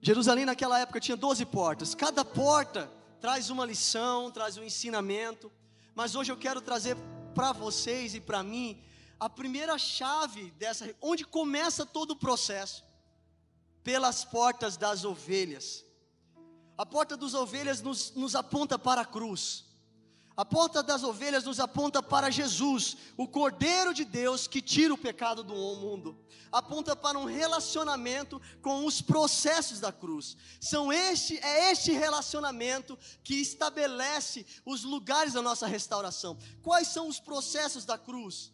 Jerusalém naquela época tinha 12 portas, cada porta traz uma lição, traz um ensinamento, mas hoje eu quero trazer para vocês e para mim a primeira chave dessa, onde começa todo o processo, pelas portas das ovelhas. A porta das ovelhas nos, nos aponta para a cruz. A porta das ovelhas nos aponta para Jesus, o Cordeiro de Deus que tira o pecado do mundo. Aponta para um relacionamento com os processos da cruz. São este é este relacionamento que estabelece os lugares da nossa restauração. Quais são os processos da cruz?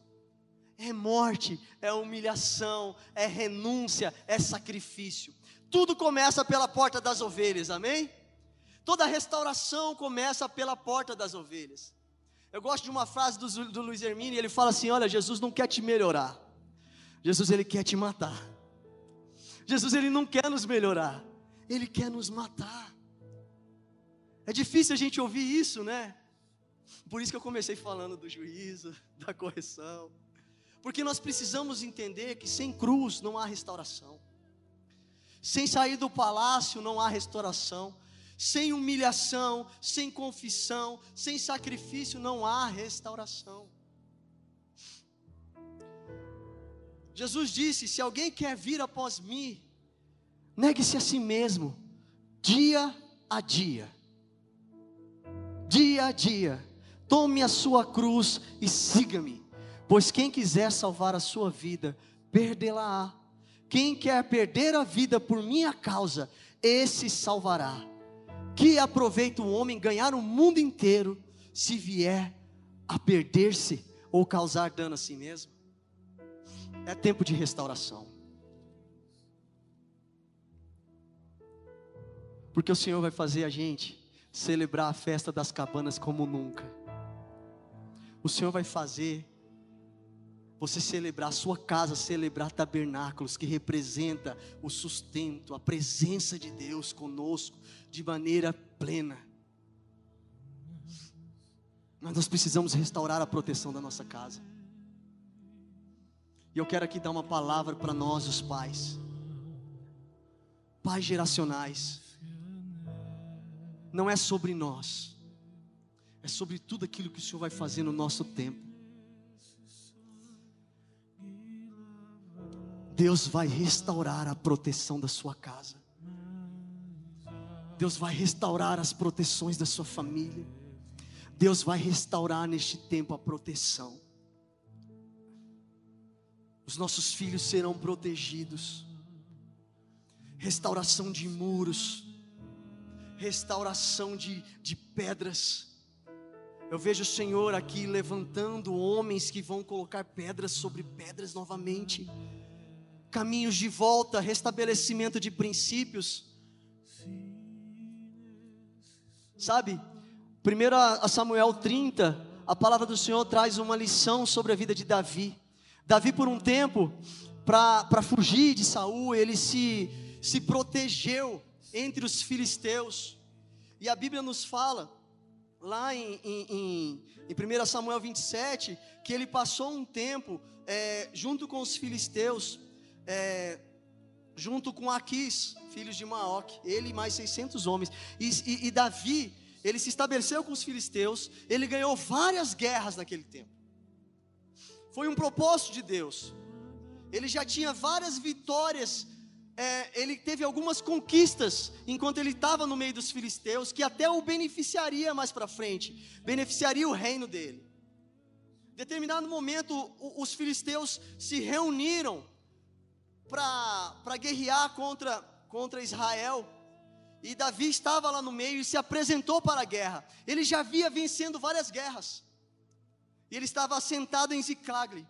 É morte, é humilhação, é renúncia, é sacrifício. Tudo começa pela porta das ovelhas, amém? Toda restauração começa pela porta das ovelhas. Eu gosto de uma frase do, do Luiz Hermínio, ele fala assim: Olha, Jesus não quer te melhorar, Jesus ele quer te matar. Jesus ele não quer nos melhorar, ele quer nos matar. É difícil a gente ouvir isso, né? Por isso que eu comecei falando do juízo, [LAUGHS] da correção. Porque nós precisamos entender que sem cruz não há restauração. Sem sair do palácio não há restauração. Sem humilhação, sem confissão, sem sacrifício não há restauração. Jesus disse: Se alguém quer vir após mim, negue-se a si mesmo, dia a dia. Dia a dia, tome a sua cruz e siga-me. Pois quem quiser salvar a sua vida, perdê-la-á. Quem quer perder a vida por minha causa, esse salvará. Que aproveita o homem ganhar o mundo inteiro, se vier a perder-se ou causar dano a si mesmo? É tempo de restauração. Porque o Senhor vai fazer a gente celebrar a festa das cabanas como nunca. o Senhor vai fazer você celebrar a sua casa, celebrar tabernáculos que representa o sustento, a presença de Deus conosco de maneira plena. Mas nós precisamos restaurar a proteção da nossa casa. E eu quero aqui dar uma palavra para nós, os pais, pais geracionais. Não é sobre nós, é sobre tudo aquilo que o Senhor vai fazer no nosso tempo. Deus vai restaurar a proteção da sua casa. Deus vai restaurar as proteções da sua família. Deus vai restaurar neste tempo a proteção. Os nossos filhos serão protegidos. Restauração de muros, restauração de, de pedras. Eu vejo o Senhor aqui levantando homens que vão colocar pedras sobre pedras novamente caminhos de volta, restabelecimento de princípios. Sabe, 1 Samuel 30, a palavra do Senhor traz uma lição sobre a vida de Davi. Davi, por um tempo, para fugir de Saul, ele se, se protegeu entre os filisteus. E a Bíblia nos fala, lá em, em, em, em 1 Samuel 27, que ele passou um tempo é, junto com os filisteus, é, junto com Aquis, filhos de Maoc, ele e mais 600 homens. E, e, e Davi, ele se estabeleceu com os filisteus, ele ganhou várias guerras naquele tempo. Foi um propósito de Deus. Ele já tinha várias vitórias, é, ele teve algumas conquistas enquanto ele estava no meio dos filisteus, que até o beneficiaria mais para frente, beneficiaria o reino dele. Determinado momento, os filisteus se reuniram para guerrear contra, contra Israel. E Davi estava lá no meio e se apresentou para a guerra. Ele já havia vencendo várias guerras. E ele estava assentado em Ziclagle.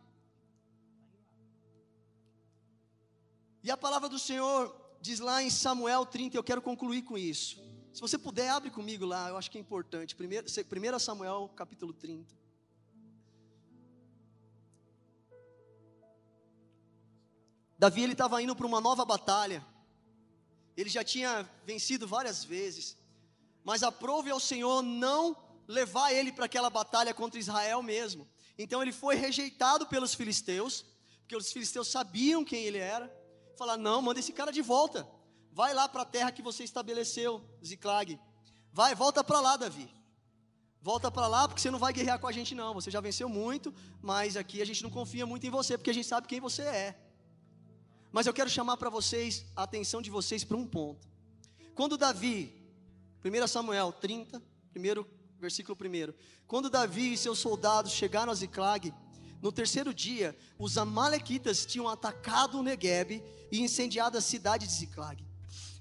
E a palavra do Senhor diz lá em Samuel 30, eu quero concluir com isso. Se você puder, abre comigo lá, eu acho que é importante. 1 Samuel capítulo 30. Davi ele estava indo para uma nova batalha. Ele já tinha vencido várias vezes, mas aprove ao Senhor não levar ele para aquela batalha contra Israel mesmo. Então ele foi rejeitado pelos filisteus, porque os filisteus sabiam quem ele era. Falaram: "Não, manda esse cara de volta. Vai lá para a terra que você estabeleceu, Ziclag. Vai, volta para lá, Davi. Volta para lá, porque você não vai guerrear com a gente não. Você já venceu muito, mas aqui a gente não confia muito em você, porque a gente sabe quem você é. Mas eu quero chamar para vocês a atenção de vocês para um ponto. Quando Davi, 1 Samuel 30, primeiro versículo 1. Quando Davi e seus soldados chegaram a Ziclag, no terceiro dia, os amalequitas tinham atacado o Negueb e incendiado a cidade de Ziclag.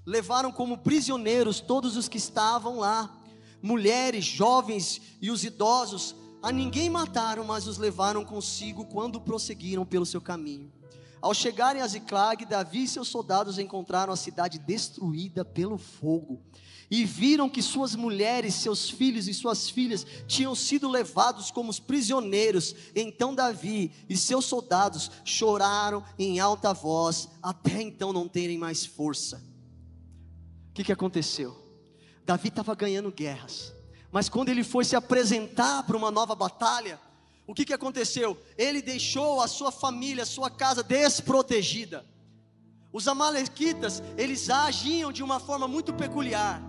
Levaram como prisioneiros todos os que estavam lá, mulheres, jovens e os idosos. A ninguém mataram, mas os levaram consigo quando prosseguiram pelo seu caminho. Ao chegarem a Ziclag, Davi e seus soldados encontraram a cidade destruída pelo fogo. E viram que suas mulheres, seus filhos e suas filhas tinham sido levados como prisioneiros. Então Davi e seus soldados choraram em alta voz, até então não terem mais força. O que, que aconteceu? Davi estava ganhando guerras, mas quando ele foi se apresentar para uma nova batalha, o que, que aconteceu? Ele deixou a sua família, a sua casa desprotegida. Os amalequitas, eles agiam de uma forma muito peculiar.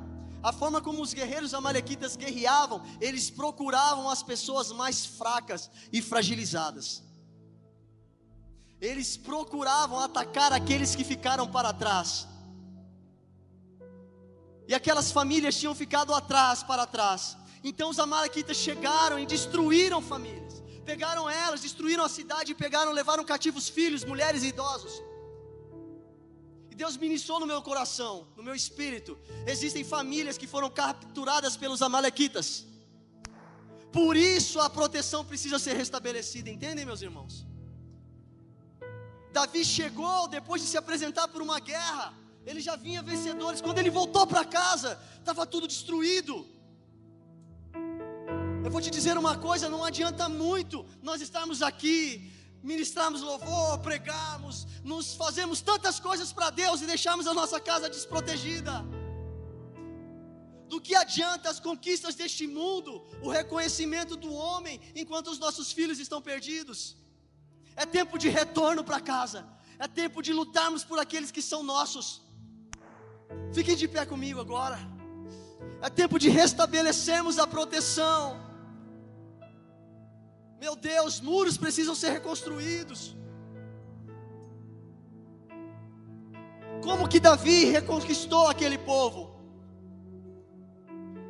A forma como os guerreiros amalequitas guerreavam, eles procuravam as pessoas mais fracas e fragilizadas. Eles procuravam atacar aqueles que ficaram para trás. E aquelas famílias tinham ficado atrás, para trás. Então os amalequitas chegaram e destruíram famílias pegaram elas, destruíram a cidade, pegaram, levaram cativos filhos, mulheres e idosos. E Deus ministrou no meu coração, no meu espírito. Existem famílias que foram capturadas pelos amalequitas. Por isso a proteção precisa ser restabelecida, entendem, meus irmãos? Davi chegou depois de se apresentar por uma guerra, ele já vinha vencedores. Quando ele voltou para casa, estava tudo destruído. Eu vou te dizer uma coisa: não adianta muito nós estarmos aqui, ministrarmos louvor, pregarmos, nos fazemos tantas coisas para Deus e deixarmos a nossa casa desprotegida. Do que adianta as conquistas deste mundo, o reconhecimento do homem, enquanto os nossos filhos estão perdidos? É tempo de retorno para casa, é tempo de lutarmos por aqueles que são nossos. Fiquem de pé comigo agora. É tempo de restabelecermos a proteção. Meu Deus, muros precisam ser reconstruídos. Como que Davi reconquistou aquele povo?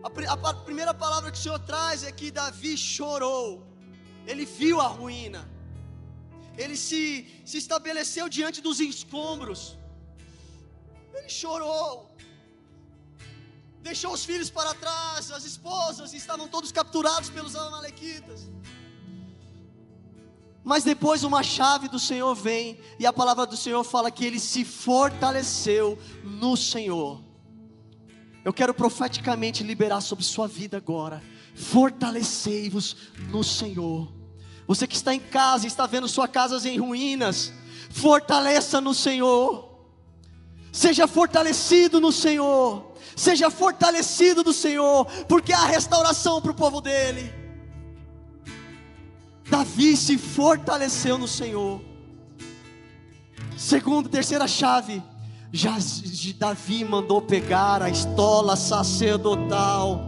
A, primeira palavra que o Senhor traz é que Davi chorou, ele viu a ruína, ele se, se estabeleceu diante dos escombros, ele chorou, deixou os filhos para trás, as esposas estavam todos capturados pelos amalequitas. Mas depois uma chave do Senhor vem, e a palavra do Senhor fala que ele se fortaleceu no Senhor. Eu quero profeticamente liberar sobre sua vida agora. Fortalecei-vos no Senhor. Você que está em casa, está vendo sua casa em ruínas, fortaleça no Senhor. Seja fortalecido no Senhor. Seja fortalecido do Senhor, porque há restauração para o povo dele. Davi se fortaleceu no Senhor. Segundo, terceira chave, Davi mandou pegar a estola sacerdotal.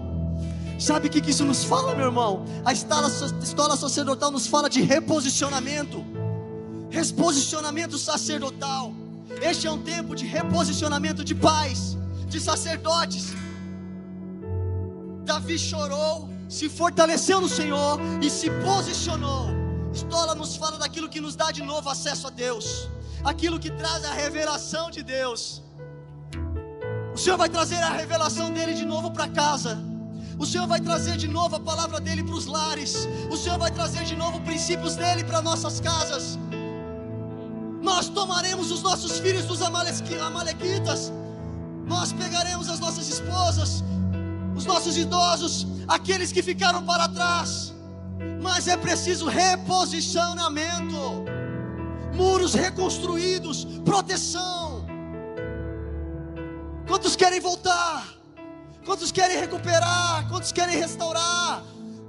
Sabe o que, que isso nos fala, meu irmão? A estola, estola sacerdotal nos fala de reposicionamento. Reposicionamento sacerdotal. Este é um tempo de reposicionamento de pais, de sacerdotes. Davi chorou, se fortaleceu no Senhor e se posicionou. Estola nos fala daquilo que nos dá de novo acesso a Deus, aquilo que traz a revelação de Deus. O Senhor vai trazer a revelação dele de novo para casa. O Senhor vai trazer de novo a palavra dele para os lares. O Senhor vai trazer de novo princípios dele para nossas casas. Nós tomaremos os nossos filhos dos amalequitas. Nós pegaremos as nossas esposas, os nossos idosos, aqueles que ficaram para trás. Mas é preciso reposicionamento, muros reconstruídos, proteção. Quantos querem voltar? Quantos querem recuperar? Quantos querem restaurar?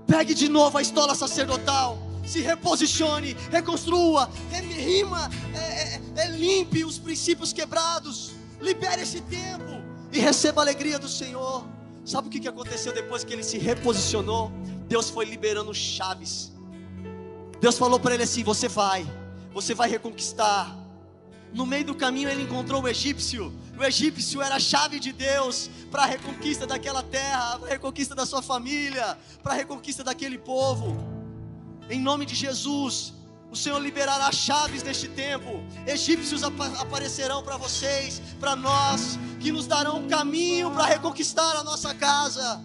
Pegue de novo a estola sacerdotal. Se reposicione, reconstrua, rima, é, é, é, limpe os princípios quebrados. Libere esse tempo e receba a alegria do Senhor. Sabe o que aconteceu depois que ele se reposicionou? Deus foi liberando chaves. Deus falou para ele assim: Você vai, você vai reconquistar. No meio do caminho ele encontrou o egípcio. O egípcio era a chave de Deus para a reconquista daquela terra, para a reconquista da sua família, para a reconquista daquele povo. Em nome de Jesus, o Senhor liberará chaves neste tempo. Egípcios ap aparecerão para vocês, para nós, que nos darão um caminho para reconquistar a nossa casa.